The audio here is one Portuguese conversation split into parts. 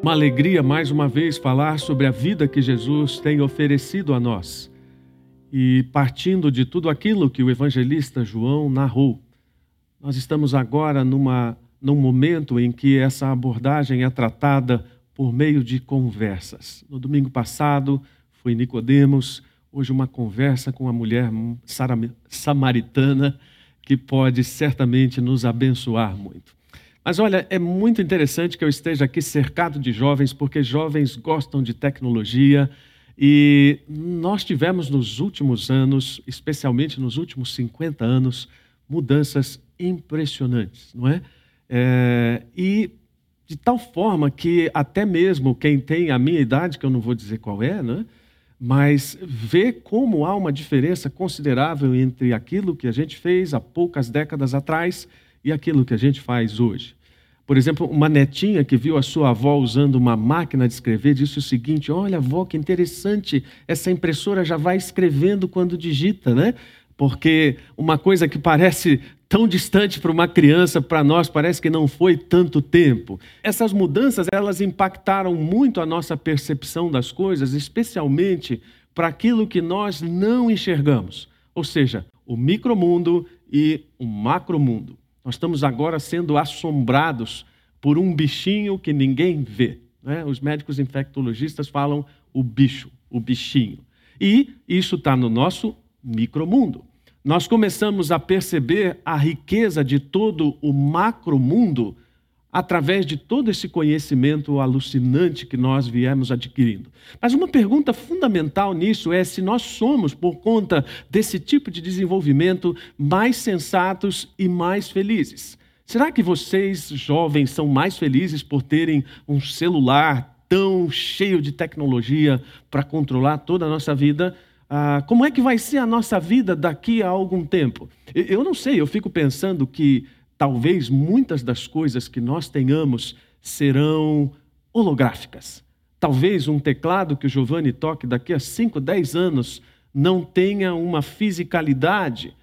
Uma alegria mais uma vez falar sobre a vida que Jesus tem oferecido a nós. E partindo de tudo aquilo que o evangelista João narrou, nós estamos agora numa, num momento em que essa abordagem é tratada por meio de conversas. No domingo passado foi Nicodemos, hoje uma conversa com a mulher samaritana que pode certamente nos abençoar muito. Mas olha, é muito interessante que eu esteja aqui cercado de jovens, porque jovens gostam de tecnologia e nós tivemos nos últimos anos, especialmente nos últimos 50 anos, mudanças impressionantes, não é? é e de tal forma que até mesmo quem tem a minha idade, que eu não vou dizer qual é, né? mas vê como há uma diferença considerável entre aquilo que a gente fez há poucas décadas atrás e aquilo que a gente faz hoje. Por exemplo, uma netinha que viu a sua avó usando uma máquina de escrever disse o seguinte: Olha, avó, que interessante, essa impressora já vai escrevendo quando digita, né? Porque uma coisa que parece tão distante para uma criança, para nós parece que não foi tanto tempo. Essas mudanças, elas impactaram muito a nossa percepção das coisas, especialmente para aquilo que nós não enxergamos, ou seja, o micromundo e o macromundo. Nós estamos agora sendo assombrados por um bichinho que ninguém vê. Né? Os médicos infectologistas falam o bicho, o bichinho. E isso está no nosso micromundo. Nós começamos a perceber a riqueza de todo o macromundo através de todo esse conhecimento alucinante que nós viemos adquirindo. Mas uma pergunta fundamental nisso é se nós somos, por conta desse tipo de desenvolvimento, mais sensatos e mais felizes. Será que vocês, jovens, são mais felizes por terem um celular tão cheio de tecnologia para controlar toda a nossa vida? Ah, como é que vai ser a nossa vida daqui a algum tempo? Eu não sei, eu fico pensando que talvez muitas das coisas que nós tenhamos serão holográficas. Talvez um teclado que o Giovanni toque daqui a 5, 10 anos não tenha uma fisicalidade,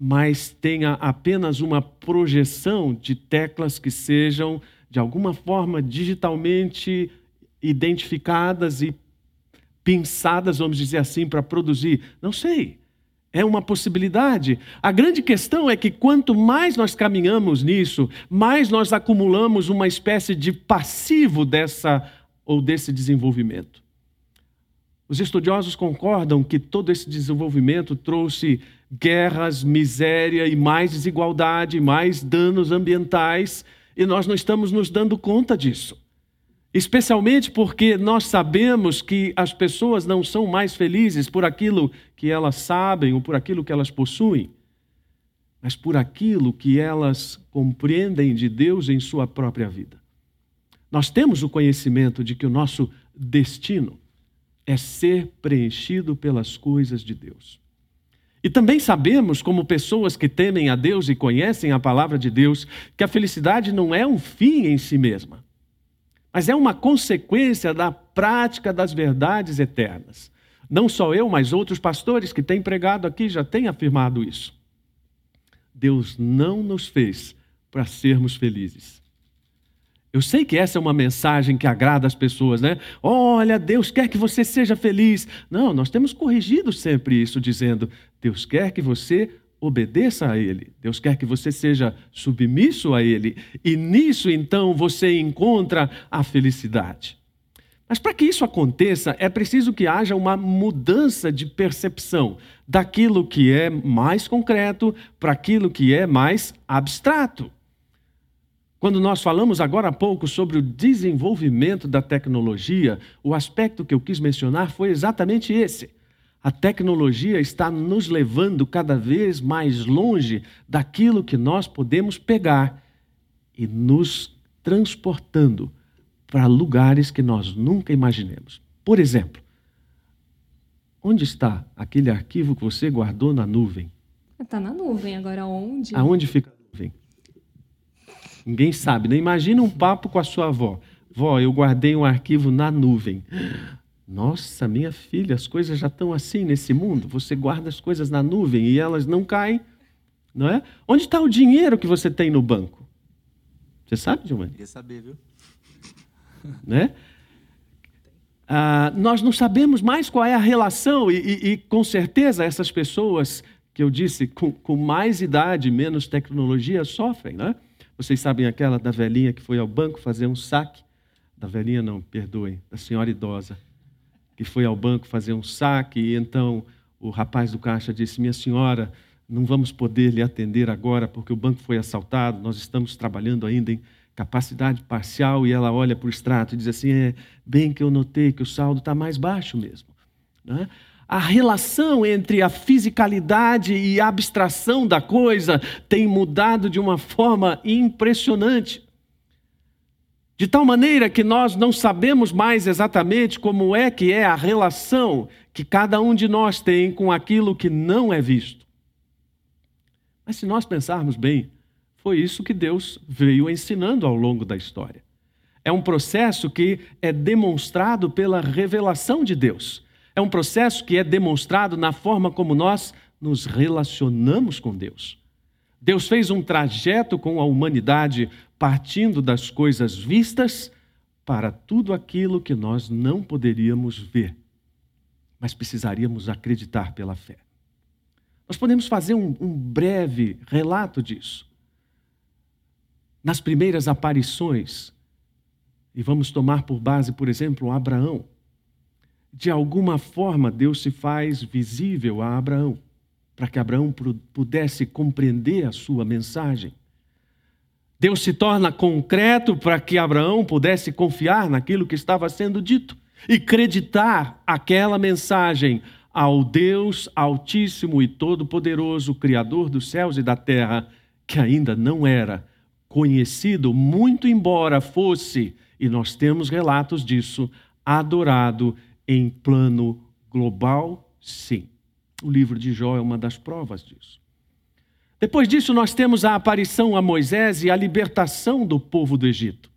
mas tenha apenas uma projeção de teclas que sejam, de alguma forma, digitalmente identificadas e pensadas, vamos dizer assim, para produzir. Não sei. É uma possibilidade. A grande questão é que quanto mais nós caminhamos nisso, mais nós acumulamos uma espécie de passivo dessa ou desse desenvolvimento. Os estudiosos concordam que todo esse desenvolvimento trouxe guerras, miséria e mais desigualdade, mais danos ambientais, e nós não estamos nos dando conta disso. Especialmente porque nós sabemos que as pessoas não são mais felizes por aquilo que elas sabem ou por aquilo que elas possuem, mas por aquilo que elas compreendem de Deus em sua própria vida. Nós temos o conhecimento de que o nosso destino é ser preenchido pelas coisas de Deus. E também sabemos, como pessoas que temem a Deus e conhecem a palavra de Deus, que a felicidade não é um fim em si mesma mas é uma consequência da prática das verdades eternas. Não só eu, mas outros pastores que têm pregado aqui já têm afirmado isso. Deus não nos fez para sermos felizes. Eu sei que essa é uma mensagem que agrada as pessoas, né? Olha, Deus quer que você seja feliz. Não, nós temos corrigido sempre isso, dizendo: Deus quer que você obedeça a Ele. Deus quer que você seja submisso a Ele. E nisso, então, você encontra a felicidade. Mas para que isso aconteça, é preciso que haja uma mudança de percepção daquilo que é mais concreto para aquilo que é mais abstrato. Quando nós falamos agora há pouco sobre o desenvolvimento da tecnologia, o aspecto que eu quis mencionar foi exatamente esse. A tecnologia está nos levando cada vez mais longe daquilo que nós podemos pegar e nos transportando para lugares que nós nunca imaginemos. Por exemplo, onde está aquele arquivo que você guardou na nuvem? Está na nuvem, agora onde? Aonde fica a nuvem? Ninguém sabe, né? Imagina um papo com a sua avó. Vó, eu guardei um arquivo na nuvem. Nossa, minha filha, as coisas já estão assim nesse mundo. Você guarda as coisas na nuvem e elas não caem, não é? Onde está o dinheiro que você tem no banco? Você sabe, Giovanni? Queria saber, viu? né? Ah, nós não sabemos mais qual é a relação, e, e, e, com certeza essas pessoas que eu disse com, com mais idade, menos tecnologia, sofrem, né? Vocês sabem aquela da velhinha que foi ao banco fazer um saque? Da velhinha, não, perdoem, da senhora idosa, que foi ao banco fazer um saque, e então o rapaz do caixa disse: Minha senhora, não vamos poder lhe atender agora porque o banco foi assaltado, nós estamos trabalhando ainda em capacidade parcial e ela olha para o extrato e diz assim: é bem que eu notei que o saldo está mais baixo mesmo. Né? A relação entre a fisicalidade e a abstração da coisa tem mudado de uma forma impressionante. De tal maneira que nós não sabemos mais exatamente como é que é a relação que cada um de nós tem com aquilo que não é visto. Mas se nós pensarmos bem, foi isso que Deus veio ensinando ao longo da história. É um processo que é demonstrado pela revelação de Deus. É um processo que é demonstrado na forma como nós nos relacionamos com Deus. Deus fez um trajeto com a humanidade partindo das coisas vistas para tudo aquilo que nós não poderíamos ver, mas precisaríamos acreditar pela fé. Nós podemos fazer um, um breve relato disso nas primeiras aparições, e vamos tomar por base, por exemplo, Abraão. De alguma forma, Deus se faz visível a Abraão, para que Abraão pudesse compreender a sua mensagem. Deus se torna concreto para que Abraão pudesse confiar naquilo que estava sendo dito e acreditar aquela mensagem ao Deus Altíssimo e Todo-Poderoso, Criador dos céus e da terra, que ainda não era conhecido, muito embora fosse, e nós temos relatos disso, adorado em plano global, sim. O livro de Jó é uma das provas disso. Depois disso, nós temos a aparição a Moisés e a libertação do povo do Egito.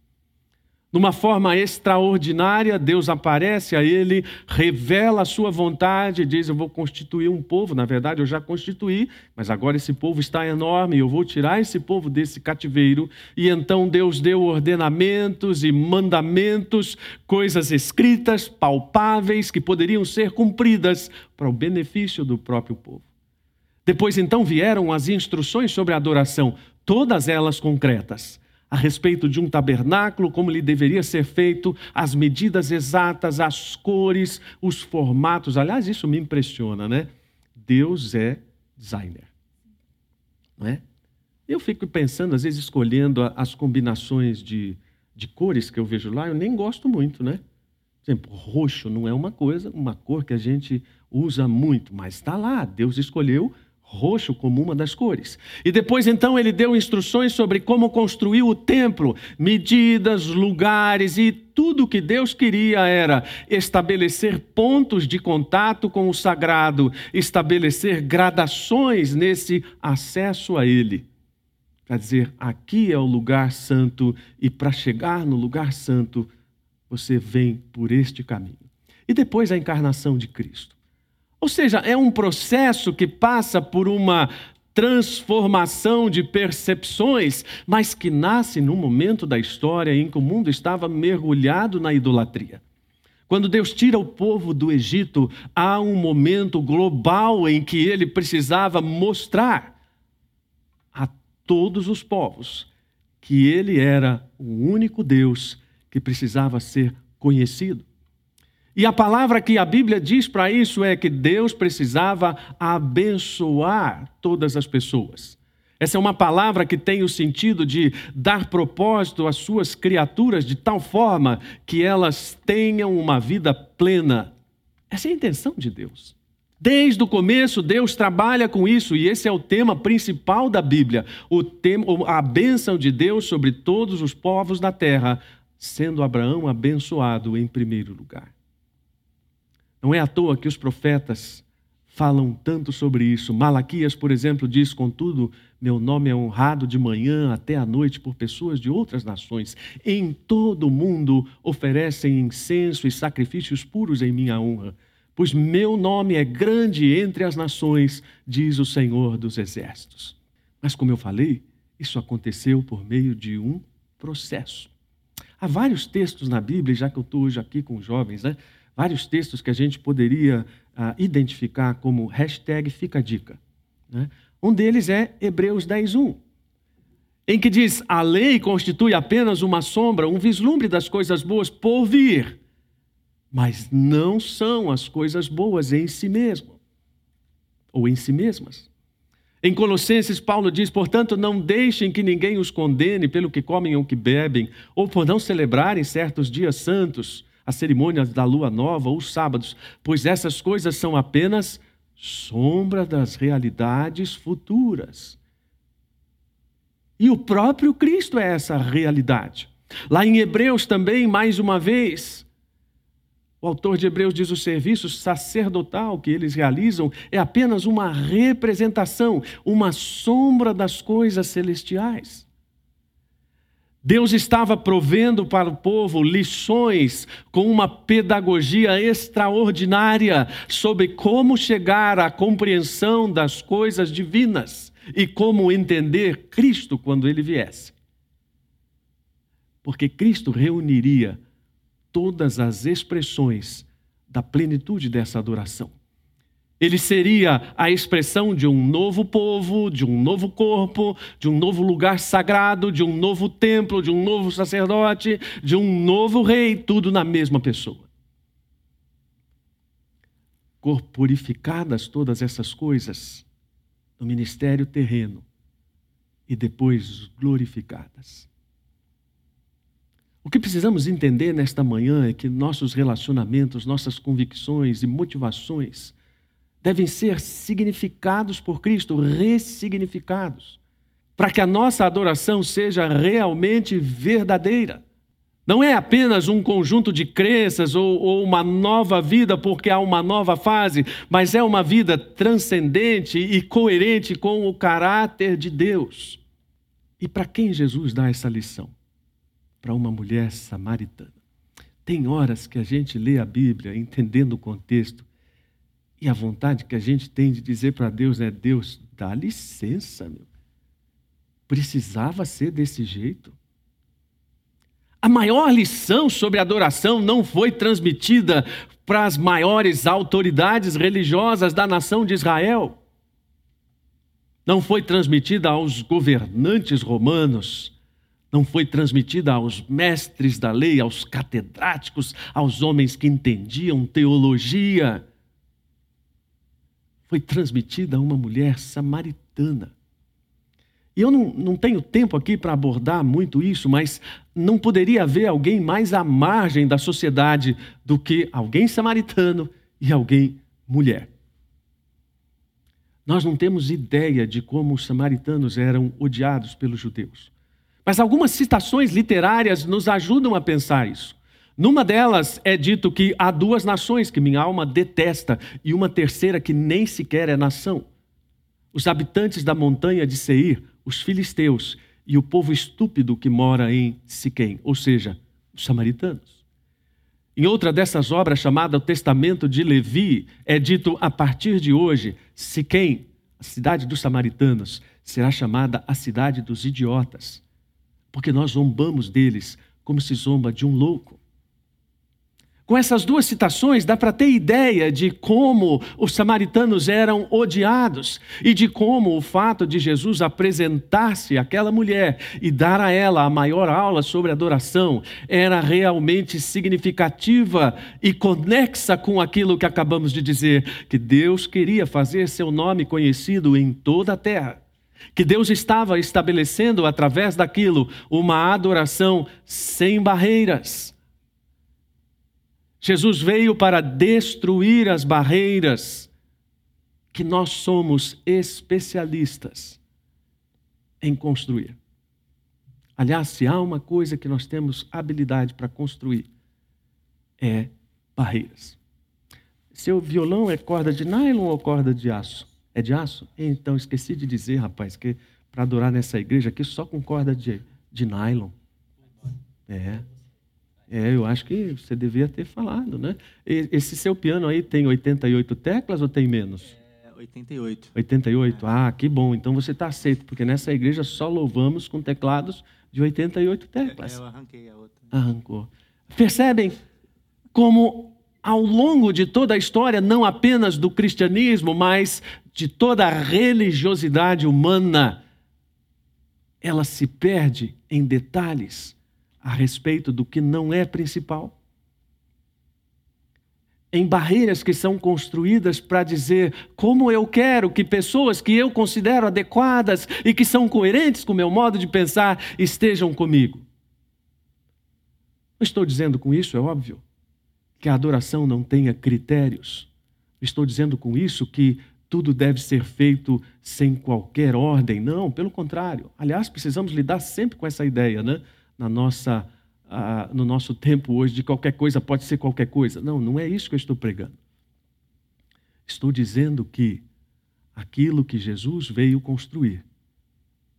Numa forma extraordinária, Deus aparece a ele, revela a sua vontade, diz: Eu vou constituir um povo. Na verdade, eu já constituí, mas agora esse povo está enorme, eu vou tirar esse povo desse cativeiro. E então Deus deu ordenamentos e mandamentos, coisas escritas, palpáveis, que poderiam ser cumpridas para o benefício do próprio povo. Depois, então, vieram as instruções sobre a adoração, todas elas concretas a respeito de um tabernáculo, como ele deveria ser feito, as medidas exatas, as cores, os formatos. Aliás, isso me impressiona, né? Deus é designer. Não é? Eu fico pensando, às vezes, escolhendo as combinações de, de cores que eu vejo lá, eu nem gosto muito, né? Por exemplo, roxo não é uma coisa, uma cor que a gente usa muito, mas está lá, Deus escolheu roxo como uma das cores. E depois então ele deu instruções sobre como construir o templo, medidas, lugares e tudo que Deus queria era estabelecer pontos de contato com o sagrado, estabelecer gradações nesse acesso a ele. Quer dizer, aqui é o lugar santo e para chegar no lugar santo, você vem por este caminho. E depois a encarnação de Cristo. Ou seja, é um processo que passa por uma transformação de percepções, mas que nasce num momento da história em que o mundo estava mergulhado na idolatria. Quando Deus tira o povo do Egito, há um momento global em que ele precisava mostrar a todos os povos que ele era o único Deus que precisava ser conhecido. E a palavra que a Bíblia diz para isso é que Deus precisava abençoar todas as pessoas. Essa é uma palavra que tem o sentido de dar propósito às suas criaturas de tal forma que elas tenham uma vida plena. Essa é a intenção de Deus. Desde o começo, Deus trabalha com isso, e esse é o tema principal da Bíblia: o tema, a bênção de Deus sobre todos os povos da terra, sendo Abraão abençoado em primeiro lugar. Não é à toa que os profetas falam tanto sobre isso. Malaquias, por exemplo, diz: Contudo, meu nome é honrado de manhã até à noite por pessoas de outras nações. Em todo o mundo oferecem incenso e sacrifícios puros em minha honra. Pois meu nome é grande entre as nações, diz o Senhor dos Exércitos. Mas, como eu falei, isso aconteceu por meio de um processo. Há vários textos na Bíblia, já que eu estou hoje aqui com jovens, né? Vários textos que a gente poderia ah, identificar como hashtag fica a dica. Né? Um deles é Hebreus 10.1, em que diz, a lei constitui apenas uma sombra, um vislumbre das coisas boas por vir, mas não são as coisas boas em si mesmo, ou em si mesmas. Em Colossenses, Paulo diz: portanto, não deixem que ninguém os condene pelo que comem ou que bebem, ou por não celebrarem certos dias santos, as cerimônias da lua nova ou os sábados, pois essas coisas são apenas sombra das realidades futuras. E o próprio Cristo é essa realidade. Lá em Hebreus também, mais uma vez, o autor de Hebreus diz: o serviço sacerdotal que eles realizam é apenas uma representação, uma sombra das coisas celestiais. Deus estava provendo para o povo lições com uma pedagogia extraordinária sobre como chegar à compreensão das coisas divinas e como entender Cristo quando ele viesse. Porque Cristo reuniria todas as expressões da plenitude dessa adoração. Ele seria a expressão de um novo povo, de um novo corpo, de um novo lugar sagrado, de um novo templo, de um novo sacerdote, de um novo rei, tudo na mesma pessoa. Corporificadas todas essas coisas no ministério terreno e depois glorificadas. O que precisamos entender nesta manhã é que nossos relacionamentos, nossas convicções e motivações devem ser significados por Cristo, ressignificados, para que a nossa adoração seja realmente verdadeira. Não é apenas um conjunto de crenças ou, ou, uma nova vida porque há uma nova fase, mas é uma vida transcendente e coerente com o caráter de Deus. E para quem Jesus dá essa lição? para uma mulher samaritana. Tem horas que a gente lê a Bíblia entendendo o contexto e a vontade que a gente tem de dizer para Deus é: Deus, dá licença, meu. Precisava ser desse jeito. A maior lição sobre adoração não foi transmitida para as maiores autoridades religiosas da nação de Israel. Não foi transmitida aos governantes romanos não foi transmitida aos mestres da lei, aos catedráticos, aos homens que entendiam teologia. Foi transmitida a uma mulher samaritana. E eu não, não tenho tempo aqui para abordar muito isso, mas não poderia haver alguém mais à margem da sociedade do que alguém samaritano e alguém mulher. Nós não temos ideia de como os samaritanos eram odiados pelos judeus. Mas algumas citações literárias nos ajudam a pensar isso. Numa delas é dito que há duas nações que minha alma detesta e uma terceira que nem sequer é nação. Os habitantes da montanha de Seir, os filisteus e o povo estúpido que mora em Siquém, ou seja, os samaritanos. Em outra dessas obras, chamada O Testamento de Levi, é dito a partir de hoje, Siquém, a cidade dos samaritanos, será chamada a cidade dos idiotas porque nós zombamos deles como se zomba de um louco. Com essas duas citações, dá para ter ideia de como os samaritanos eram odiados e de como o fato de Jesus apresentar-se àquela mulher e dar a ela a maior aula sobre adoração era realmente significativa e conexa com aquilo que acabamos de dizer, que Deus queria fazer seu nome conhecido em toda a terra que Deus estava estabelecendo através daquilo uma adoração sem barreiras. Jesus veio para destruir as barreiras que nós somos especialistas em construir. Aliás, se há uma coisa que nós temos habilidade para construir, é barreiras. Seu violão é corda de nylon ou corda de aço? É de aço? Então, esqueci de dizer, rapaz, que para adorar nessa igreja aqui só com corda de, de nylon. É. É, eu acho que você devia ter falado, né? Esse seu piano aí tem 88 teclas ou tem menos? É, 88. 88? Ah, que bom. Então você está aceito, porque nessa igreja só louvamos com teclados de 88 teclas. Eu arranquei a outra. Arrancou. Percebem como ao longo de toda a história, não apenas do cristianismo, mas de toda a religiosidade humana, ela se perde em detalhes a respeito do que não é principal em barreiras que são construídas para dizer como eu quero que pessoas que eu considero adequadas e que são coerentes com o meu modo de pensar estejam comigo. Não estou dizendo com isso, é óbvio, que a adoração não tenha critérios. Estou dizendo com isso que tudo deve ser feito sem qualquer ordem. Não, pelo contrário. Aliás, precisamos lidar sempre com essa ideia, né? Na nossa ah, no nosso tempo hoje de qualquer coisa pode ser qualquer coisa. Não, não é isso que eu estou pregando. Estou dizendo que aquilo que Jesus veio construir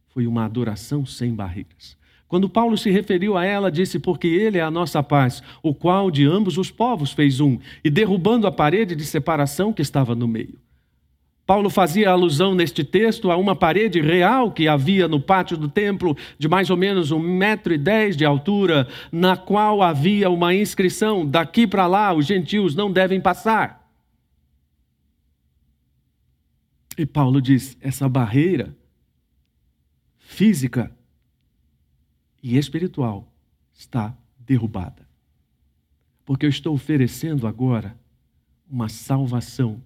foi uma adoração sem barreiras. Quando Paulo se referiu a ela, disse: Porque Ele é a nossa paz, o qual de ambos os povos fez um, e derrubando a parede de separação que estava no meio. Paulo fazia alusão neste texto a uma parede real que havia no pátio do templo, de mais ou menos um metro e dez de altura, na qual havia uma inscrição: daqui para lá os gentios não devem passar. E Paulo diz: essa barreira física e espiritual está derrubada. Porque eu estou oferecendo agora uma salvação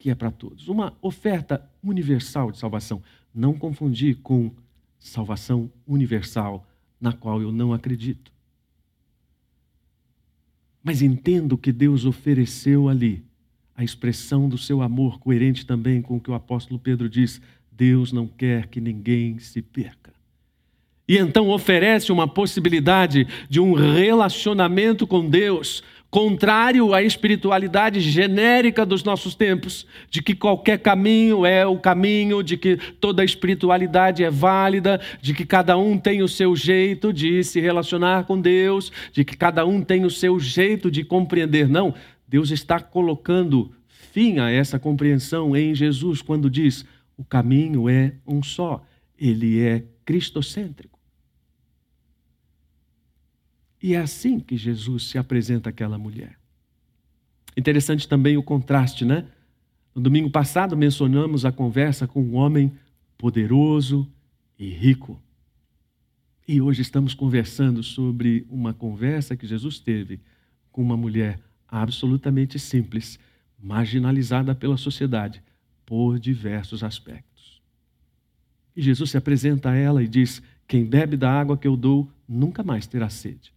que é para todos. Uma oferta universal de salvação. Não confundir com salvação universal, na qual eu não acredito. Mas entendo que Deus ofereceu ali a expressão do seu amor, coerente também com o que o apóstolo Pedro diz: Deus não quer que ninguém se perca. E então oferece uma possibilidade de um relacionamento com Deus, contrário à espiritualidade genérica dos nossos tempos, de que qualquer caminho é o caminho, de que toda espiritualidade é válida, de que cada um tem o seu jeito de se relacionar com Deus, de que cada um tem o seu jeito de compreender. Não, Deus está colocando fim a essa compreensão em Jesus quando diz: o caminho é um só, ele é cristocêntrico. E é assim que Jesus se apresenta àquela mulher. Interessante também o contraste, né? No domingo passado mencionamos a conversa com um homem poderoso e rico. E hoje estamos conversando sobre uma conversa que Jesus teve com uma mulher absolutamente simples, marginalizada pela sociedade por diversos aspectos. E Jesus se apresenta a ela e diz: Quem bebe da água que eu dou nunca mais terá sede.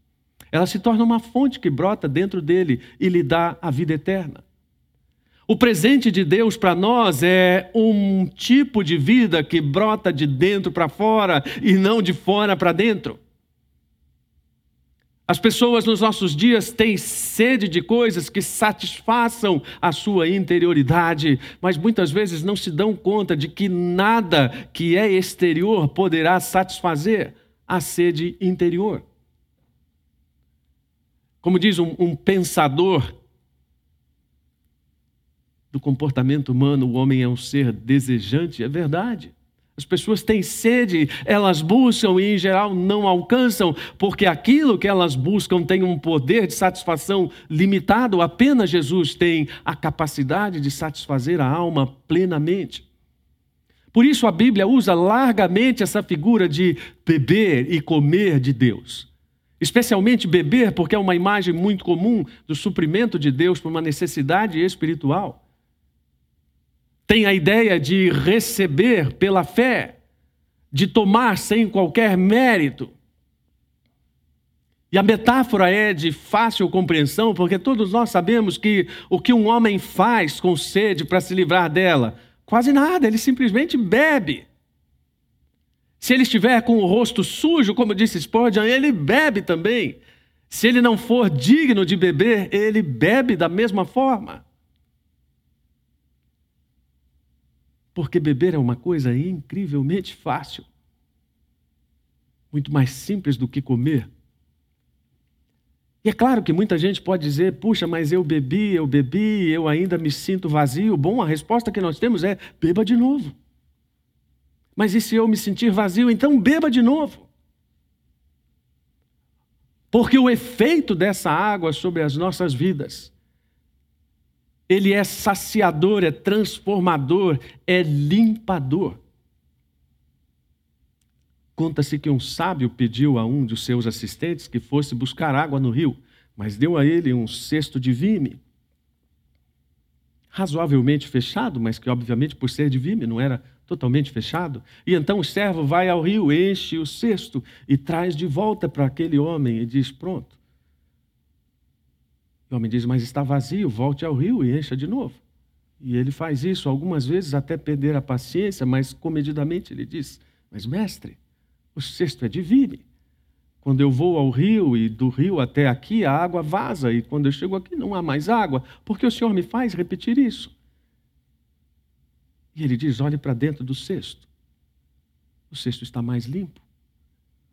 Ela se torna uma fonte que brota dentro dele e lhe dá a vida eterna. O presente de Deus para nós é um tipo de vida que brota de dentro para fora e não de fora para dentro. As pessoas nos nossos dias têm sede de coisas que satisfaçam a sua interioridade, mas muitas vezes não se dão conta de que nada que é exterior poderá satisfazer a sede interior. Como diz um, um pensador do comportamento humano, o homem é um ser desejante, é verdade. As pessoas têm sede, elas buscam e, em geral, não alcançam, porque aquilo que elas buscam tem um poder de satisfação limitado. Apenas Jesus tem a capacidade de satisfazer a alma plenamente. Por isso, a Bíblia usa largamente essa figura de beber e comer de Deus. Especialmente beber, porque é uma imagem muito comum do suprimento de Deus por uma necessidade espiritual. Tem a ideia de receber pela fé, de tomar sem qualquer mérito. E a metáfora é de fácil compreensão, porque todos nós sabemos que o que um homem faz com sede para se livrar dela, quase nada, ele simplesmente bebe. Se ele estiver com o rosto sujo, como disse Spurgeon, ele bebe também. Se ele não for digno de beber, ele bebe da mesma forma. Porque beber é uma coisa incrivelmente fácil. Muito mais simples do que comer. E é claro que muita gente pode dizer: puxa, mas eu bebi, eu bebi, eu ainda me sinto vazio. Bom, a resposta que nós temos é: beba de novo. Mas e se eu me sentir vazio, então beba de novo. Porque o efeito dessa água sobre as nossas vidas, ele é saciador, é transformador, é limpador. Conta-se que um sábio pediu a um de seus assistentes que fosse buscar água no rio, mas deu a ele um cesto de vime, razoavelmente fechado, mas que, obviamente, por ser de vime, não era totalmente fechado. E então o servo vai ao rio, enche o cesto e traz de volta para aquele homem e diz: Pronto. O homem diz: Mas está vazio, volte ao rio e encha de novo. E ele faz isso algumas vezes até perder a paciência, mas comedidamente ele diz: Mas mestre, o cesto é de vime. Quando eu vou ao rio e do rio até aqui, a água vaza, e quando eu chego aqui não há mais água, porque o Senhor me faz repetir isso. E ele diz: olhe para dentro do cesto. O cesto está mais limpo.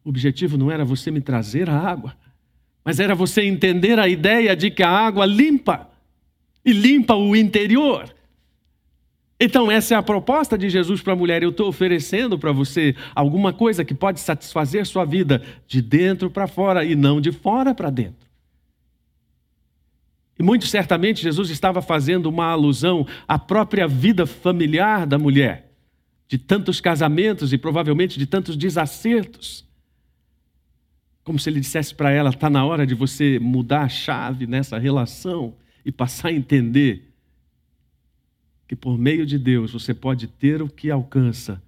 O objetivo não era você me trazer a água, mas era você entender a ideia de que a água limpa e limpa o interior. Então, essa é a proposta de Jesus para a mulher. Eu estou oferecendo para você alguma coisa que pode satisfazer sua vida de dentro para fora e não de fora para dentro. E muito certamente Jesus estava fazendo uma alusão à própria vida familiar da mulher, de tantos casamentos e provavelmente de tantos desacertos. Como se ele dissesse para ela: está na hora de você mudar a chave nessa relação e passar a entender que por meio de Deus você pode ter o que alcança,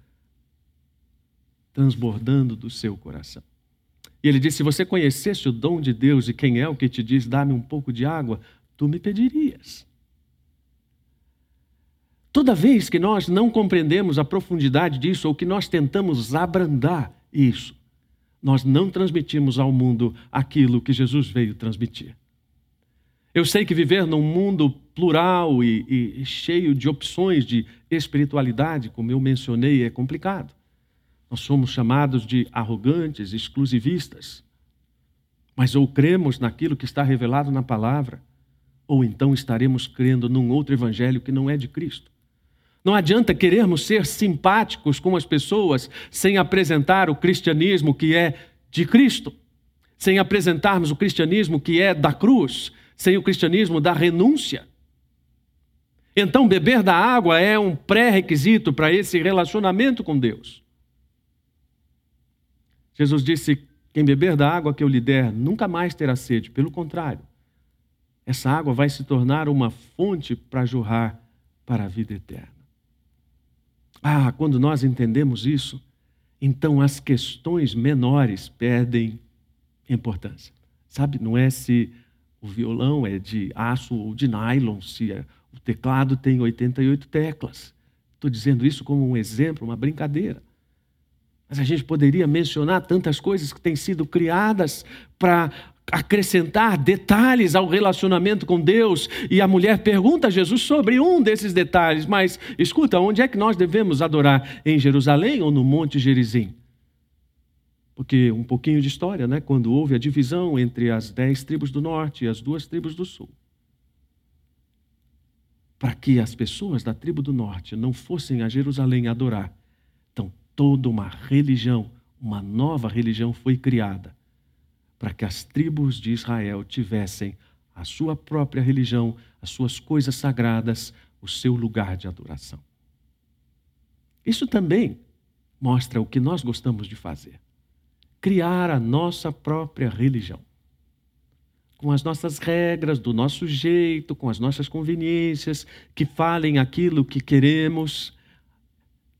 transbordando do seu coração. E ele disse: Se você conhecesse o dom de Deus e quem é o que te diz, dá-me um pouco de água, tu me pedirias. Toda vez que nós não compreendemos a profundidade disso ou que nós tentamos abrandar isso, nós não transmitimos ao mundo aquilo que Jesus veio transmitir. Eu sei que viver num mundo plural e, e, cheio de opções de espiritualidade, como eu mencionei, é complicado. Nós somos chamados de arrogantes, exclusivistas. Mas ou cremos naquilo que está revelado na palavra, ou então estaremos crendo num outro evangelho que não é de Cristo. Não adianta querermos ser simpáticos com as pessoas sem apresentar o cristianismo que é de Cristo, sem apresentarmos o cristianismo que é da cruz, sem o cristianismo da renúncia. Então, beber da água é um pré-requisito para esse relacionamento com Deus. Jesus disse: Quem beber da água que eu lhe der nunca mais terá sede, pelo contrário, essa água vai se tornar uma fonte para jorrar para a vida eterna. Ah, quando nós entendemos isso, então as questões menores perdem importância. Sabe, não é se o violão é de aço ou de nylon, se é o teclado tem 88 teclas. Estou dizendo isso como um exemplo, uma brincadeira. Mas a gente poderia mencionar tantas coisas que têm sido criadas para acrescentar detalhes ao relacionamento com Deus. E a mulher pergunta a Jesus sobre um desses detalhes. Mas escuta, onde é que nós devemos adorar? Em Jerusalém ou no Monte Gerizim? Porque um pouquinho de história, né? Quando houve a divisão entre as dez tribos do norte e as duas tribos do sul para que as pessoas da tribo do norte não fossem a Jerusalém adorar. Então, toda uma religião, uma nova religião foi criada para que as tribos de Israel tivessem a sua própria religião, as suas coisas sagradas, o seu lugar de adoração. Isso também mostra o que nós gostamos de fazer: criar a nossa própria religião com as nossas regras, do nosso jeito, com as nossas conveniências, que falem aquilo que queremos.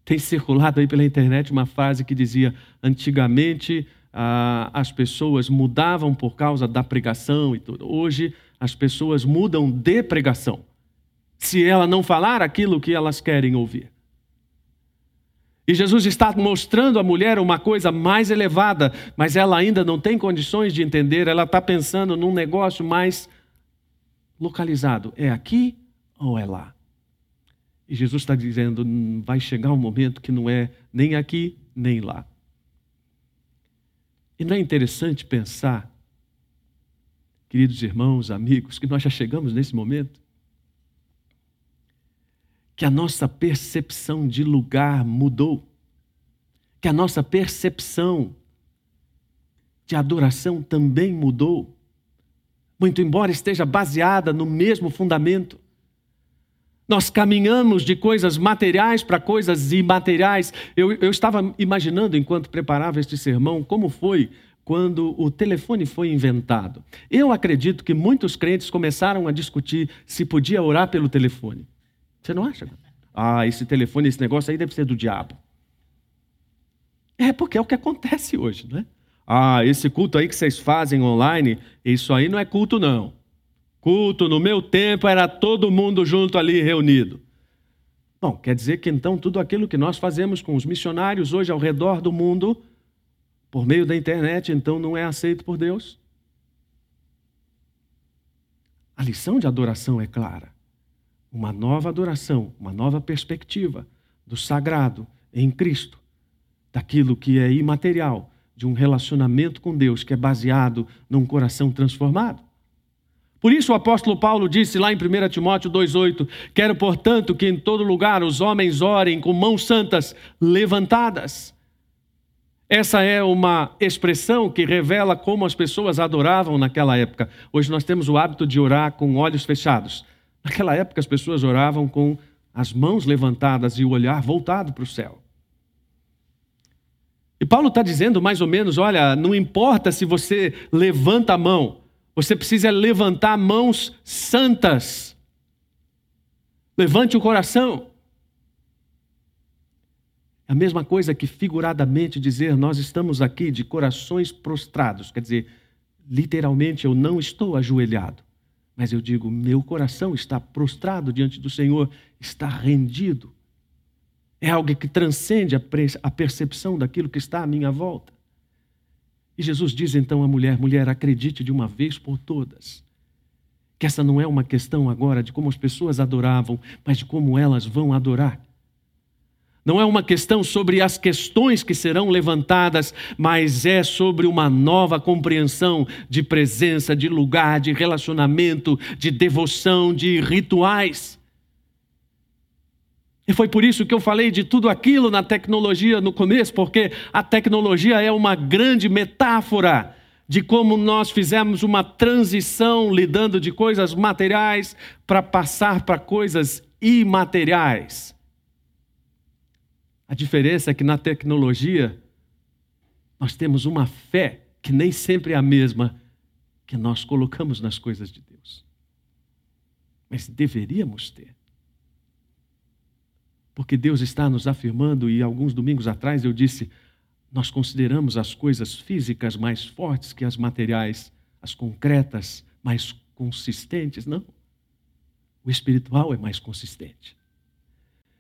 Tem circulado aí pela internet uma frase que dizia: antigamente ah, as pessoas mudavam por causa da pregação e tudo. Hoje as pessoas mudam de pregação, se ela não falar aquilo que elas querem ouvir. E Jesus está mostrando à mulher uma coisa mais elevada, mas ela ainda não tem condições de entender, ela está pensando num negócio mais localizado: é aqui ou é lá? E Jesus está dizendo: vai chegar um momento que não é nem aqui nem lá. E não é interessante pensar, queridos irmãos, amigos, que nós já chegamos nesse momento? que a nossa percepção de lugar mudou, que a nossa percepção de adoração também mudou. Muito embora esteja baseada no mesmo fundamento. Nós caminhamos de coisas materiais para coisas imateriais. Eu, eu estava imaginando, enquanto preparava este sermão, como foi quando o telefone foi inventado. Eu acredito que muitos crentes começaram a discutir se podia orar pelo telefone. Você não acha? Ah, esse telefone, esse negócio aí deve ser do diabo. É porque é o que acontece hoje, não é? Ah, esse culto aí que vocês fazem online, isso aí não é culto, não. Culto no meu tempo era todo mundo junto ali reunido. Bom, quer dizer que então tudo aquilo que nós fazemos com os missionários hoje ao redor do mundo, por meio da internet, então não é aceito por Deus? A lição de adoração é clara. Uma nova adoração, uma nova perspectiva do sagrado em Cristo, daquilo que é imaterial, de um relacionamento com Deus que é baseado num coração transformado. Por isso o apóstolo Paulo disse lá em 1 Timóteo 2,8: Quero, portanto, que em todo lugar os homens orem com mãos santas levantadas. Essa é uma expressão que revela como as pessoas adoravam naquela época. Hoje nós temos o hábito de orar com olhos fechados. Naquela época as pessoas oravam com as mãos levantadas e o olhar voltado para o céu. E Paulo está dizendo mais ou menos: olha, não importa se você levanta a mão, você precisa levantar mãos santas. Levante o coração. É a mesma coisa que figuradamente dizer nós estamos aqui de corações prostrados, quer dizer, literalmente eu não estou ajoelhado, mas eu digo, meu coração está prostrado diante do Senhor, está rendido. É algo que transcende a percepção daquilo que está à minha volta. E Jesus diz então à mulher: mulher, acredite de uma vez por todas, que essa não é uma questão agora de como as pessoas adoravam, mas de como elas vão adorar. Não é uma questão sobre as questões que serão levantadas, mas é sobre uma nova compreensão de presença, de lugar, de relacionamento, de devoção, de rituais. E foi por isso que eu falei de tudo aquilo na tecnologia no começo, porque a tecnologia é uma grande metáfora de como nós fizemos uma transição lidando de coisas materiais para passar para coisas imateriais. A diferença é que na tecnologia nós temos uma fé que nem sempre é a mesma que nós colocamos nas coisas de Deus. Mas deveríamos ter. Porque Deus está nos afirmando, e alguns domingos atrás eu disse: nós consideramos as coisas físicas mais fortes que as materiais, as concretas mais consistentes. Não. O espiritual é mais consistente.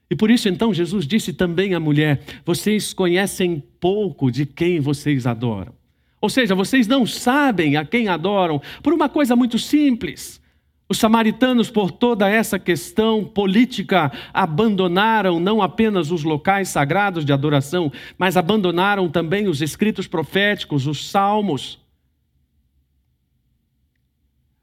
E por isso então Jesus disse também à mulher: Vocês conhecem pouco de quem vocês adoram. Ou seja, vocês não sabem a quem adoram por uma coisa muito simples. Os samaritanos, por toda essa questão política, abandonaram não apenas os locais sagrados de adoração, mas abandonaram também os escritos proféticos, os salmos.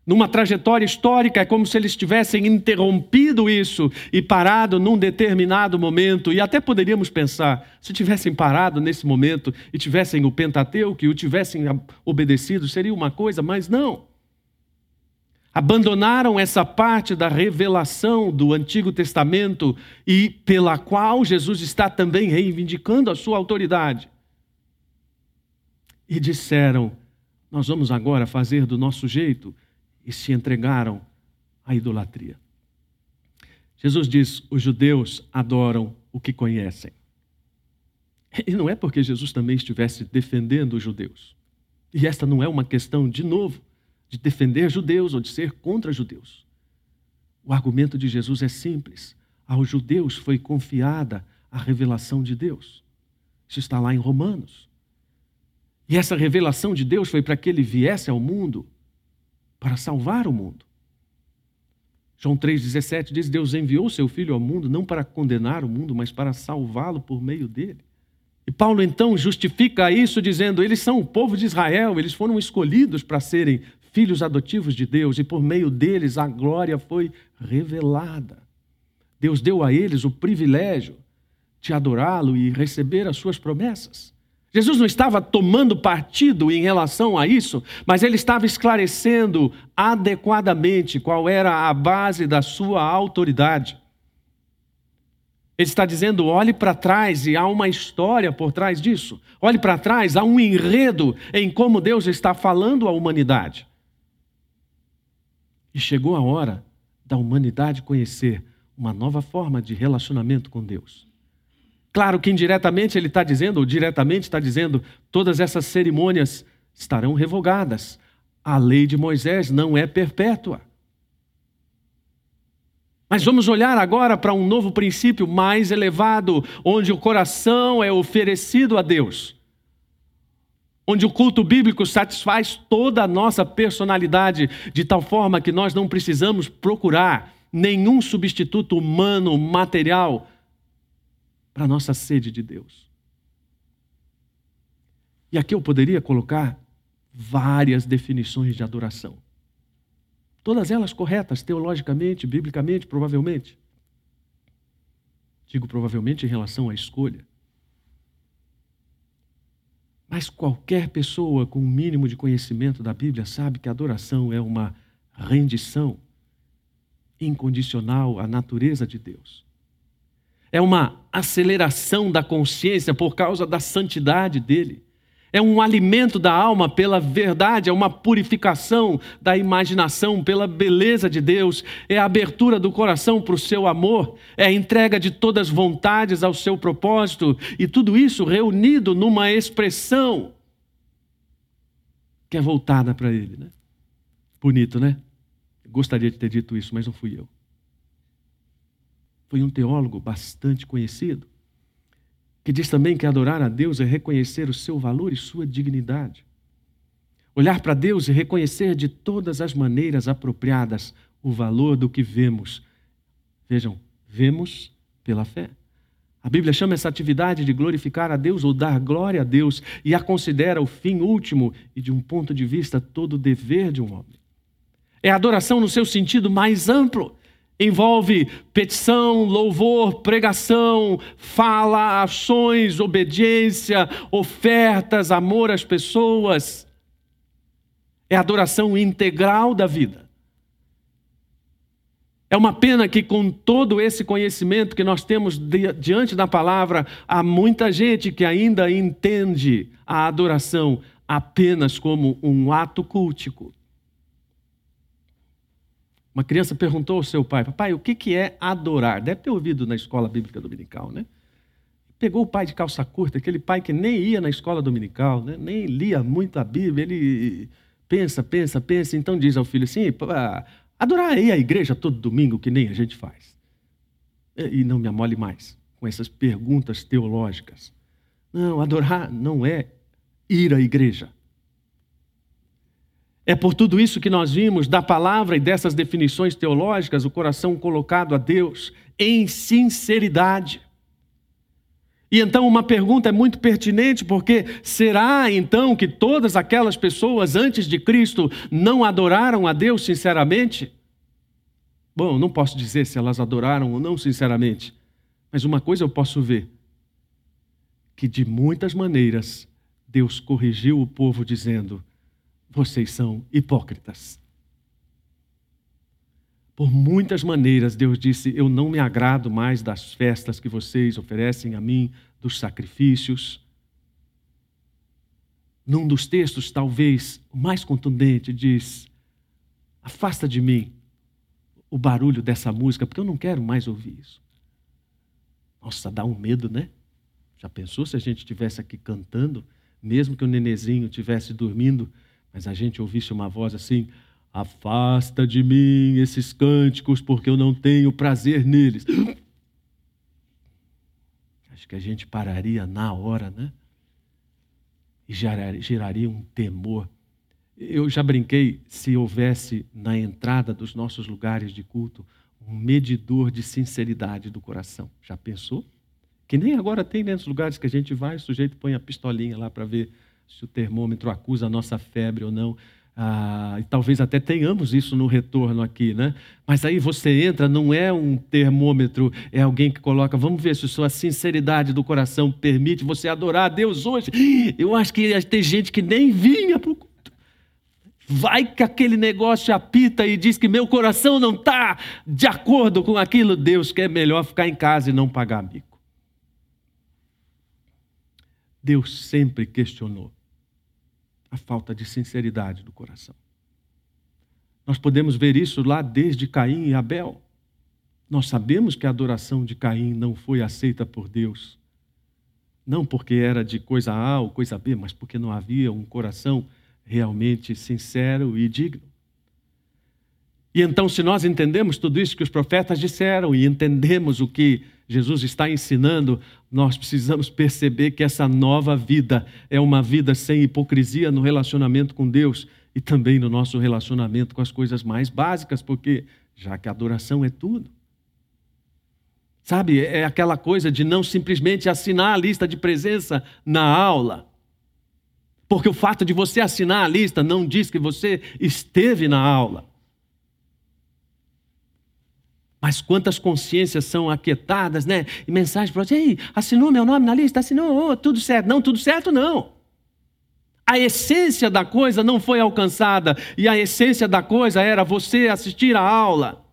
Numa trajetória histórica, é como se eles tivessem interrompido isso e parado num determinado momento. E até poderíamos pensar, se tivessem parado nesse momento e tivessem o Pentateuco e o tivessem obedecido, seria uma coisa, mas não abandonaram essa parte da revelação do Antigo Testamento e pela qual Jesus está também reivindicando a sua autoridade. E disseram: Nós vamos agora fazer do nosso jeito, e se entregaram à idolatria. Jesus diz: Os judeus adoram o que conhecem. E não é porque Jesus também estivesse defendendo os judeus. E esta não é uma questão, de novo, de defender judeus ou de ser contra judeus. O argumento de Jesus é simples. Aos judeus foi confiada a revelação de Deus. Isso está lá em Romanos. E essa revelação de Deus foi para que ele viesse ao mundo para salvar o mundo. João 3,17 diz: Deus enviou seu Filho ao mundo não para condenar o mundo, mas para salvá-lo por meio dele. E Paulo então justifica isso dizendo: eles são o povo de Israel, eles foram escolhidos para serem filhos adotivos de Deus, e por meio deles a glória foi revelada. Deus deu a eles o privilégio de adorá-lo e receber as suas promessas. Jesus não estava tomando partido em relação a isso, mas ele estava esclarecendo adequadamente qual era a base da sua autoridade. Ele está dizendo: olhe para trás e há uma história por trás disso. Olhe para trás, há um enredo em como Deus está falando à humanidade. E chegou a hora da humanidade conhecer uma nova forma de relacionamento com Deus. Claro que indiretamente ele está dizendo, ou diretamente está dizendo, todas essas cerimônias estarão revogadas. A lei de Moisés não é perpétua. Mas vamos olhar agora para um novo princípio mais elevado, onde o coração é oferecido a Deus. Onde o culto bíblico satisfaz toda a nossa personalidade, de tal forma que nós não precisamos procurar nenhum substituto humano, material, para a nossa sede de Deus. E aqui eu poderia colocar várias definições de adoração. Todas elas corretas, teologicamente, biblicamente, provavelmente. Digo provavelmente em relação à escolha. Mas qualquer pessoa com um mínimo de conhecimento da Bíblia sabe que a adoração é uma rendição incondicional à natureza de Deus é uma aceleração da consciência por causa da santidade dele. É um alimento da alma pela verdade, é uma purificação da imaginação pela beleza de Deus, é a abertura do coração para o seu amor, é a entrega de todas as vontades ao seu propósito, e tudo isso reunido numa expressão que é voltada para Ele. Né? Bonito, né? Gostaria de ter dito isso, mas não fui eu foi um teólogo bastante conhecido, que diz também que adorar a Deus é reconhecer o seu valor e sua dignidade. Olhar para Deus e reconhecer de todas as maneiras apropriadas o valor do que vemos. Vejam, vemos pela fé. A Bíblia chama essa atividade de glorificar a Deus ou dar glória a Deus e a considera o fim último e, de um ponto de vista, todo dever de um homem. É adoração no seu sentido mais amplo envolve petição, louvor, pregação, fala, ações, obediência, ofertas, amor às pessoas. É adoração integral da vida. É uma pena que, com todo esse conhecimento que nós temos diante da palavra, há muita gente que ainda entende a adoração apenas como um ato cultico. Uma criança perguntou ao seu pai: Papai, o que é adorar? Deve ter ouvido na escola bíblica dominical, né? Pegou o pai de calça curta, aquele pai que nem ia na escola dominical, né? nem lia muito a Bíblia, ele pensa, pensa, pensa, então diz ao filho assim: adorar aí a igreja todo domingo, que nem a gente faz. E não me amole mais com essas perguntas teológicas. Não, adorar não é ir à igreja. É por tudo isso que nós vimos da palavra e dessas definições teológicas o coração colocado a Deus em sinceridade. E então uma pergunta é muito pertinente, porque será então que todas aquelas pessoas antes de Cristo não adoraram a Deus sinceramente? Bom, não posso dizer se elas adoraram ou não sinceramente, mas uma coisa eu posso ver: que de muitas maneiras Deus corrigiu o povo dizendo: vocês são hipócritas. Por muitas maneiras, Deus disse: Eu não me agrado mais das festas que vocês oferecem a mim, dos sacrifícios. Num dos textos, talvez o mais contundente, diz: Afasta de mim o barulho dessa música, porque eu não quero mais ouvir isso. Nossa, dá um medo, né? Já pensou se a gente estivesse aqui cantando, mesmo que o nenezinho estivesse dormindo? Mas a gente ouvisse uma voz assim: Afasta de mim esses cânticos, porque eu não tenho prazer neles. Acho que a gente pararia na hora, né? E geraria um temor. Eu já brinquei se houvesse na entrada dos nossos lugares de culto um medidor de sinceridade do coração. Já pensou? Que nem agora tem nesses lugares que a gente vai, o sujeito põe a pistolinha lá para ver se o termômetro acusa a nossa febre ou não. Ah, e talvez até tenhamos isso no retorno aqui, né? Mas aí você entra, não é um termômetro, é alguém que coloca, vamos ver se sua sinceridade do coração permite você adorar a Deus hoje. Eu acho que tem gente que nem vinha para o. Vai que aquele negócio apita e diz que meu coração não está de acordo com aquilo, Deus quer melhor ficar em casa e não pagar mico. Deus sempre questionou a falta de sinceridade do coração. Nós podemos ver isso lá desde Caim e Abel. Nós sabemos que a adoração de Caim não foi aceita por Deus. Não porque era de coisa A ou coisa B, mas porque não havia um coração realmente sincero e digno. E então, se nós entendemos tudo isso que os profetas disseram e entendemos o que Jesus está ensinando, nós precisamos perceber que essa nova vida é uma vida sem hipocrisia no relacionamento com Deus e também no nosso relacionamento com as coisas mais básicas, porque já que a adoração é tudo. Sabe, é aquela coisa de não simplesmente assinar a lista de presença na aula. Porque o fato de você assinar a lista não diz que você esteve na aula. Mas quantas consciências são aquietadas, né? E mensagens para você, ei, assinou meu nome na lista? Assinou, oh, tudo certo. Não, tudo certo não. A essência da coisa não foi alcançada. E a essência da coisa era você assistir a aula.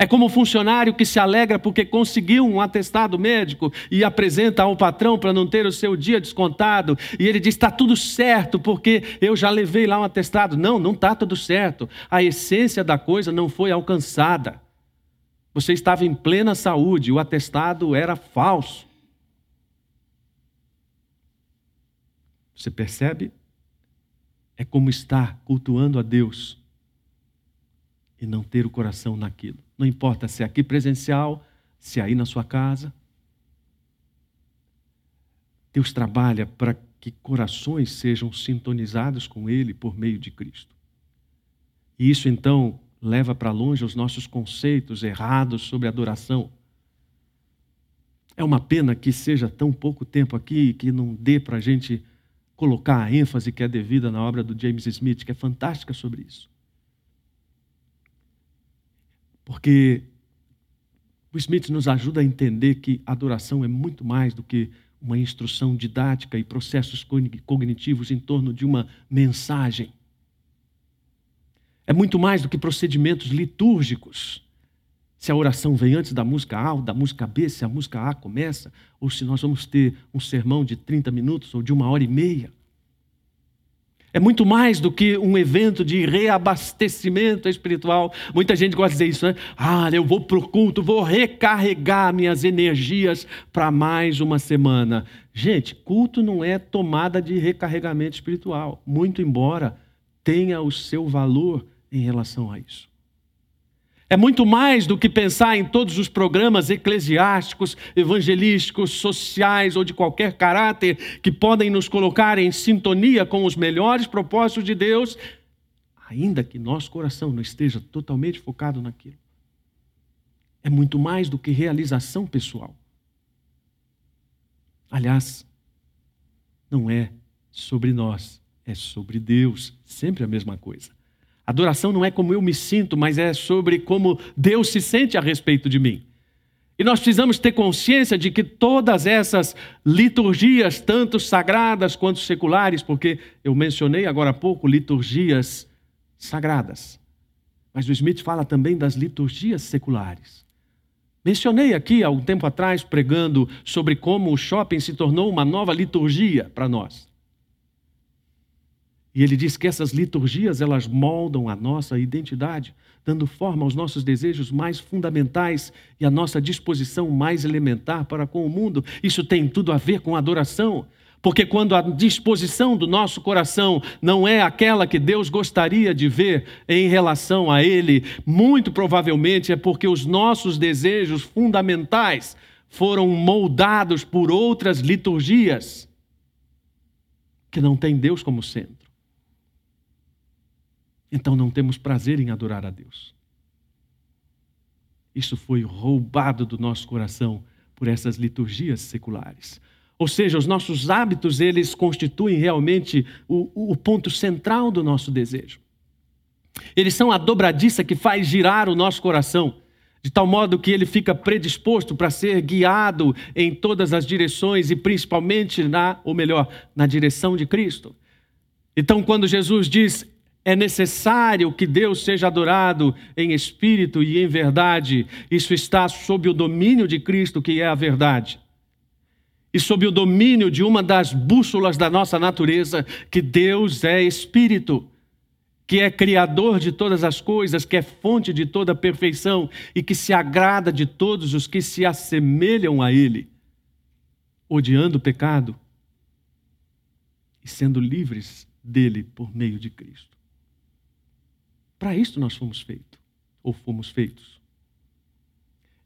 É como o funcionário que se alegra porque conseguiu um atestado médico e apresenta ao patrão para não ter o seu dia descontado. E ele diz: está tudo certo porque eu já levei lá um atestado. Não, não está tudo certo. A essência da coisa não foi alcançada. Você estava em plena saúde, o atestado era falso. Você percebe? É como estar cultuando a Deus e não ter o coração naquilo. Não importa se é aqui presencial, se é aí na sua casa. Deus trabalha para que corações sejam sintonizados com Ele por meio de Cristo. E isso então leva para longe os nossos conceitos errados sobre adoração. É uma pena que seja tão pouco tempo aqui que não dê para a gente colocar a ênfase que é devida na obra do James Smith, que é fantástica sobre isso. Porque o Smith nos ajuda a entender que adoração é muito mais do que uma instrução didática e processos cognitivos em torno de uma mensagem. É muito mais do que procedimentos litúrgicos. Se a oração vem antes da música A ou da música B, se a música A começa, ou se nós vamos ter um sermão de 30 minutos ou de uma hora e meia. É muito mais do que um evento de reabastecimento espiritual. Muita gente gosta de dizer isso, né? Ah, eu vou para o culto, vou recarregar minhas energias para mais uma semana. Gente, culto não é tomada de recarregamento espiritual, muito embora tenha o seu valor em relação a isso. É muito mais do que pensar em todos os programas eclesiásticos, evangelísticos, sociais ou de qualquer caráter que podem nos colocar em sintonia com os melhores propósitos de Deus, ainda que nosso coração não esteja totalmente focado naquilo. É muito mais do que realização pessoal. Aliás, não é sobre nós, é sobre Deus, sempre a mesma coisa. Adoração não é como eu me sinto, mas é sobre como Deus se sente a respeito de mim. E nós precisamos ter consciência de que todas essas liturgias, tanto sagradas quanto seculares, porque eu mencionei agora há pouco liturgias sagradas, mas o Smith fala também das liturgias seculares. Mencionei aqui há um tempo atrás, pregando sobre como o shopping se tornou uma nova liturgia para nós. E ele diz que essas liturgias, elas moldam a nossa identidade, dando forma aos nossos desejos mais fundamentais e a nossa disposição mais elementar para com o mundo. Isso tem tudo a ver com adoração. Porque quando a disposição do nosso coração não é aquela que Deus gostaria de ver em relação a Ele, muito provavelmente é porque os nossos desejos fundamentais foram moldados por outras liturgias que não têm Deus como centro então não temos prazer em adorar a Deus. Isso foi roubado do nosso coração por essas liturgias seculares. Ou seja, os nossos hábitos, eles constituem realmente o, o ponto central do nosso desejo. Eles são a dobradiça que faz girar o nosso coração, de tal modo que ele fica predisposto para ser guiado em todas as direções e principalmente na, ou melhor, na direção de Cristo. Então, quando Jesus diz é necessário que Deus seja adorado em espírito e em verdade, isso está sob o domínio de Cristo, que é a verdade e sob o domínio de uma das bússolas da nossa natureza, que Deus é Espírito, que é Criador de todas as coisas, que é fonte de toda perfeição e que se agrada de todos os que se assemelham a Ele, odiando o pecado e sendo livres dele por meio de Cristo. Para isso nós fomos feitos, ou fomos feitos.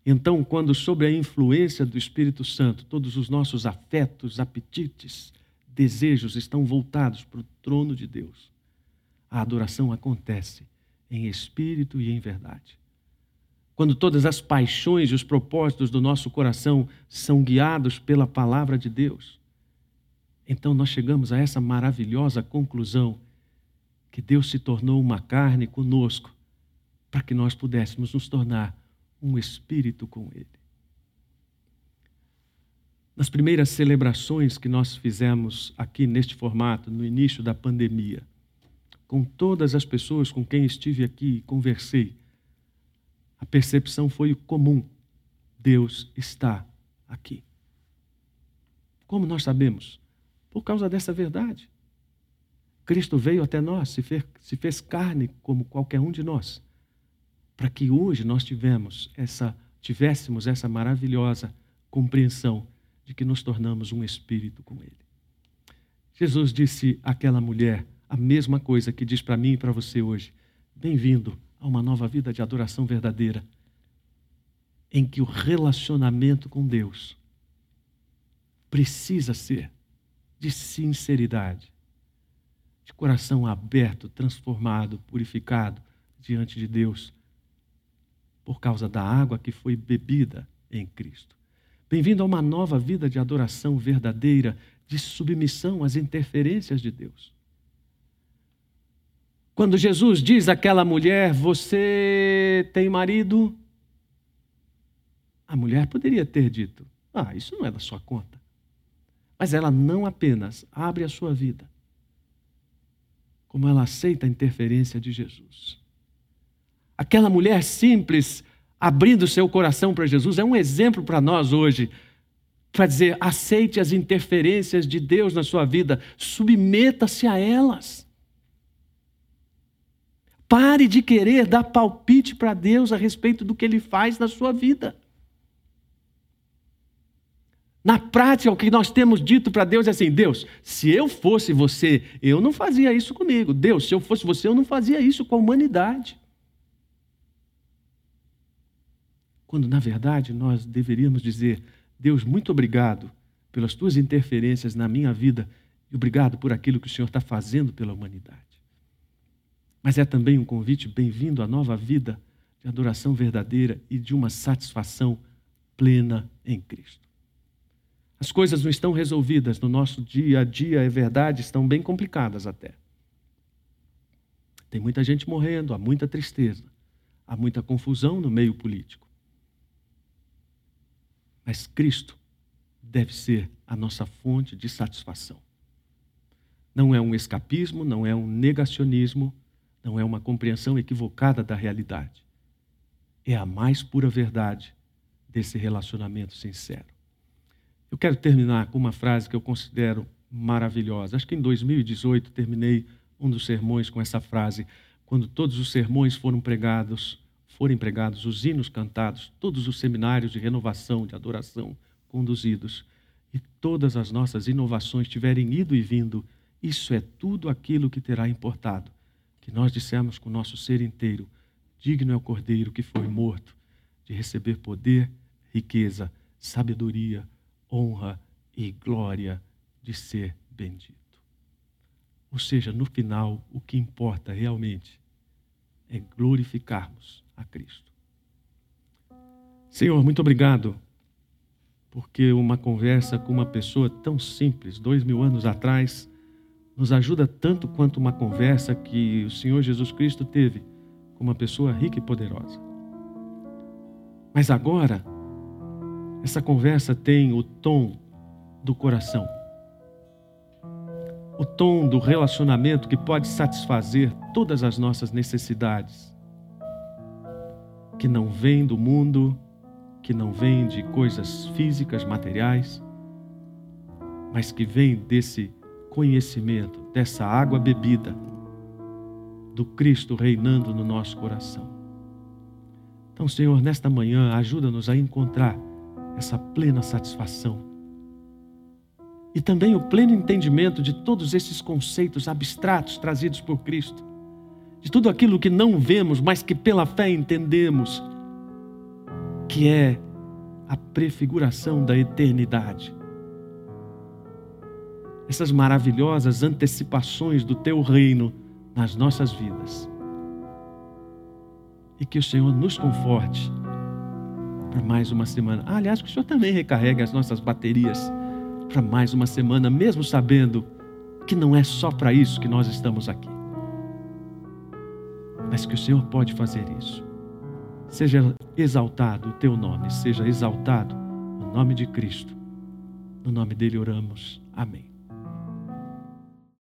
Então, quando sob a influência do Espírito Santo, todos os nossos afetos, apetites, desejos estão voltados para o trono de Deus, a adoração acontece em espírito e em verdade. Quando todas as paixões e os propósitos do nosso coração são guiados pela palavra de Deus, então nós chegamos a essa maravilhosa conclusão que Deus se tornou uma carne conosco para que nós pudéssemos nos tornar um espírito com Ele. Nas primeiras celebrações que nós fizemos aqui neste formato, no início da pandemia, com todas as pessoas com quem estive aqui e conversei, a percepção foi comum: Deus está aqui. Como nós sabemos? Por causa dessa verdade. Cristo veio até nós, se fez, se fez carne como qualquer um de nós para que hoje nós tivemos essa, tivéssemos essa maravilhosa compreensão de que nos tornamos um espírito com Ele. Jesus disse àquela mulher a mesma coisa que diz para mim e para você hoje: Bem-vindo a uma nova vida de adoração verdadeira, em que o relacionamento com Deus precisa ser de sinceridade, de coração aberto, transformado, purificado diante de Deus por causa da água que foi bebida em Cristo. Bem-vindo a uma nova vida de adoração verdadeira, de submissão às interferências de Deus. Quando Jesus diz àquela mulher: Você tem marido? A mulher poderia ter dito: Ah, isso não é da sua conta. Mas ela não apenas abre a sua vida, como ela aceita a interferência de Jesus. Aquela mulher simples, abrindo seu coração para Jesus, é um exemplo para nós hoje. Para dizer, aceite as interferências de Deus na sua vida, submeta-se a elas. Pare de querer dar palpite para Deus a respeito do que Ele faz na sua vida. Na prática, o que nós temos dito para Deus é assim: Deus, se eu fosse você, eu não fazia isso comigo. Deus, se eu fosse você, eu não fazia isso com a humanidade. Quando, na verdade, nós deveríamos dizer: Deus, muito obrigado pelas tuas interferências na minha vida e obrigado por aquilo que o Senhor está fazendo pela humanidade. Mas é também um convite bem-vindo à nova vida de adoração verdadeira e de uma satisfação plena em Cristo. As coisas não estão resolvidas no nosso dia a dia, é verdade, estão bem complicadas até. Tem muita gente morrendo, há muita tristeza, há muita confusão no meio político. Mas Cristo deve ser a nossa fonte de satisfação. Não é um escapismo, não é um negacionismo, não é uma compreensão equivocada da realidade. É a mais pura verdade desse relacionamento sincero. Eu quero terminar com uma frase que eu considero maravilhosa. Acho que em 2018 terminei um dos sermões com essa frase, quando todos os sermões foram pregados forem pregados, os hinos cantados, todos os seminários de renovação, de adoração conduzidos, e todas as nossas inovações tiverem ido e vindo, isso é tudo aquilo que terá importado. Que nós dissemos com o nosso ser inteiro: digno é o Cordeiro que foi morto, de receber poder, riqueza, sabedoria, honra e glória de ser bendito. Ou seja, no final, o que importa realmente é glorificarmos a Cristo. Senhor, muito obrigado porque uma conversa com uma pessoa tão simples, dois mil anos atrás, nos ajuda tanto quanto uma conversa que o Senhor Jesus Cristo teve com uma pessoa rica e poderosa. Mas agora, essa conversa tem o tom do coração, o tom do relacionamento que pode satisfazer todas as nossas necessidades, que não vem do mundo, que não vem de coisas físicas, materiais, mas que vem desse conhecimento, dessa água bebida do Cristo reinando no nosso coração. Então, Senhor, nesta manhã, ajuda-nos a encontrar essa plena satisfação e também o pleno entendimento de todos esses conceitos abstratos trazidos por Cristo, de tudo aquilo que não vemos, mas que pela fé entendemos que é a prefiguração da eternidade. Essas maravilhosas antecipações do teu reino nas nossas vidas. E que o Senhor nos conforte para mais uma semana. Ah, aliás, que o Senhor também recarregue as nossas baterias para mais uma semana, mesmo sabendo que não é só para isso que nós estamos aqui. Mas que o Senhor pode fazer isso. Seja exaltado o teu nome, seja exaltado o nome de Cristo. No nome dele oramos. Amém.